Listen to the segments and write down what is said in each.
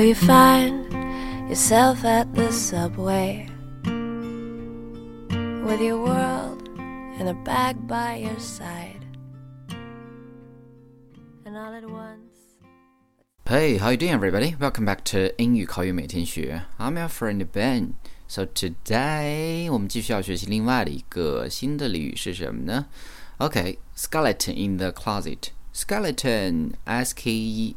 you find yourself at the subway with your world in a bag by your side. And all at once. Hey, how you doing, everybody? Welcome back to 英语口语每天学。I'm your friend Ben. So today 我们继续要学习另外的一个新的俚语是什么呢？Okay, skeleton in the closet. Skeleton, S-K-E-L-E-T-N，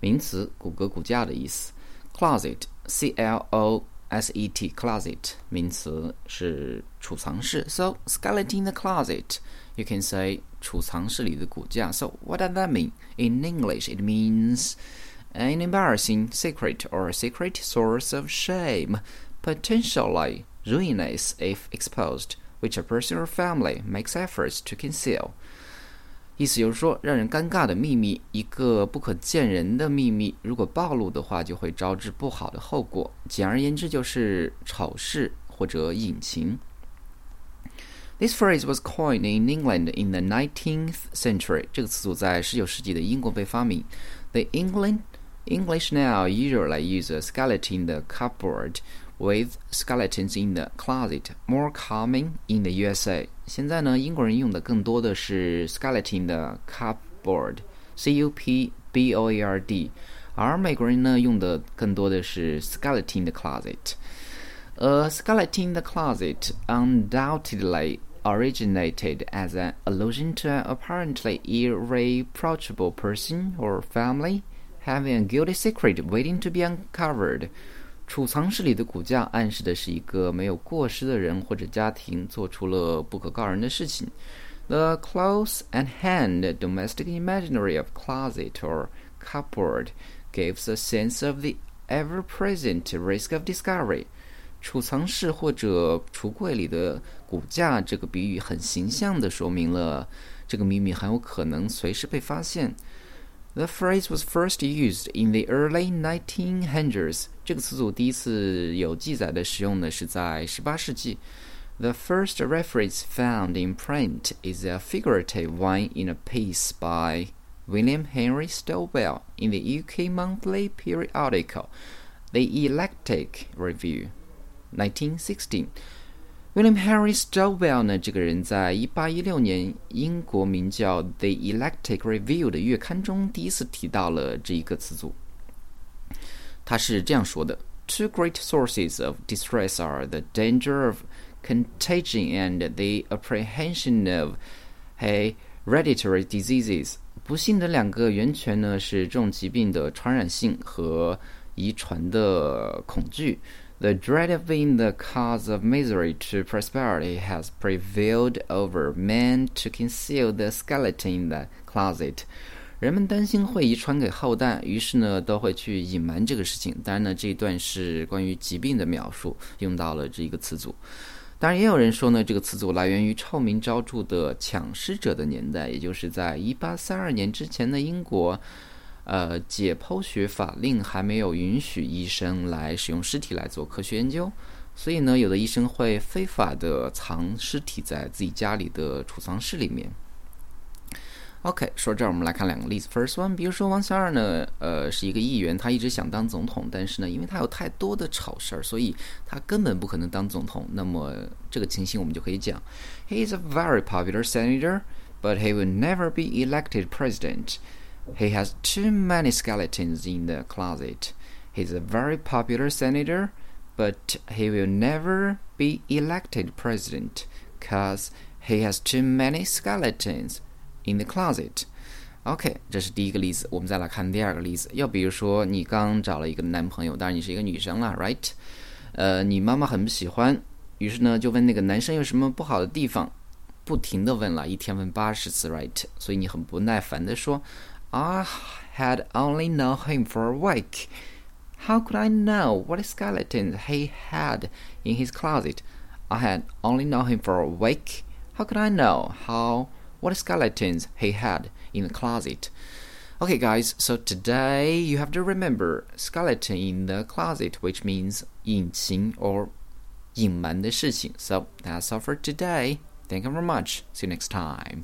名词，骨骼、骨架的意思。Closet, C-L-O-S-E-T, closet，名词是储藏室。So skeleton in the closet, you can say 储藏室里的骨架。So what does that mean? In English, it means an embarrassing secret or a secret source of shame, potentially ruinous if exposed, which a person or family makes efforts to conceal. 意思就是说，让人尴尬的秘密，一个不可见人的秘密，如果暴露的话，就会招致不好的后果。简而言之，就是丑事或者隐情。This phrase was coined in England in the 19th century. 这个词组在19世纪的英国被发明。The England English now usually use a skeleton in the cupboard with skeletons in the closet, more common in the USA. 现在呢，英国人用的更多的是 skeleton 的 cupboard，c u p b o a r d，而美国人呢用的更多的是 skeleton 的 closet。A skeleton in the closet undoubtedly originated as an allusion to an apparently irreproachable person or family having a guilty secret waiting to be uncovered. 储藏室里的骨架暗示的是一个没有过失的人或者家庭做出了不可告人的事情。The close and hand domestic imaginary of closet or cupboard gives a sense of the ever present risk of discovery. 储藏室或者橱柜里的骨架这个比喻很形象地说明了这个秘密很有可能随时被发现。The phrase was first used in the early 1900s the first reference found in print is a figurative one in a piece by William Henry Stowell in the UK monthly periodical, The Eclectic Review, 1916. William Henry Stowell 呢，这个人在一八一六年英国名叫《The Eclectic Review》的月刊中第一次提到了这一个词组。他是这样说的：“Two great sources of distress are the danger of contagion and the apprehension of hereditary diseases。”不幸的两个源泉呢是重疾病的传染性和遗传的恐惧。The dread of being the cause of misery to prosperity has prevailed over men to conceal the skeleton in the closet. 人们担心会遗传给后代，于是呢都会去隐瞒这个事情。当然呢，这一段是关于疾病的描述，用到了这一个词组。当然，也有人说呢，这个词组来源于臭名昭著的抢尸者的年代，也就是在一八三二年之前的英国。呃，解剖学法令还没有允许医生来使用尸体来做科学研究，所以呢，有的医生会非法的藏尸体在自己家里的储藏室里面。OK，说这儿我们来看两个例子。First one，比如说王小二呢，呃，是一个议员，他一直想当总统，但是呢，因为他有太多的丑事儿，所以他根本不可能当总统。那么这个情形我们就可以讲，He is a very popular senator, but he will never be elected president. He has too many skeletons in the closet. He's a very popular senator, but he will never be elected president because he has too many skeletons in the closet. OK，这是第一个例子。我们再来看第二个例子。要比如说，你刚找了一个男朋友，当然你是一个女生了，right？呃，你妈妈很不喜欢，于是呢就问那个男生有什么不好的地方，不停的问了，一天问八十次，right？所以你很不耐烦的说 I had only known him for a week. How could I know what skeletons he had in his closet? I had only known him for a week. How could I know how what skeletons he had in the closet? Okay, guys, so today you have to remember skeleton in the closet, which means 隐形 or 隐瞒的事情. So that's all for today. Thank you very much. See you next time.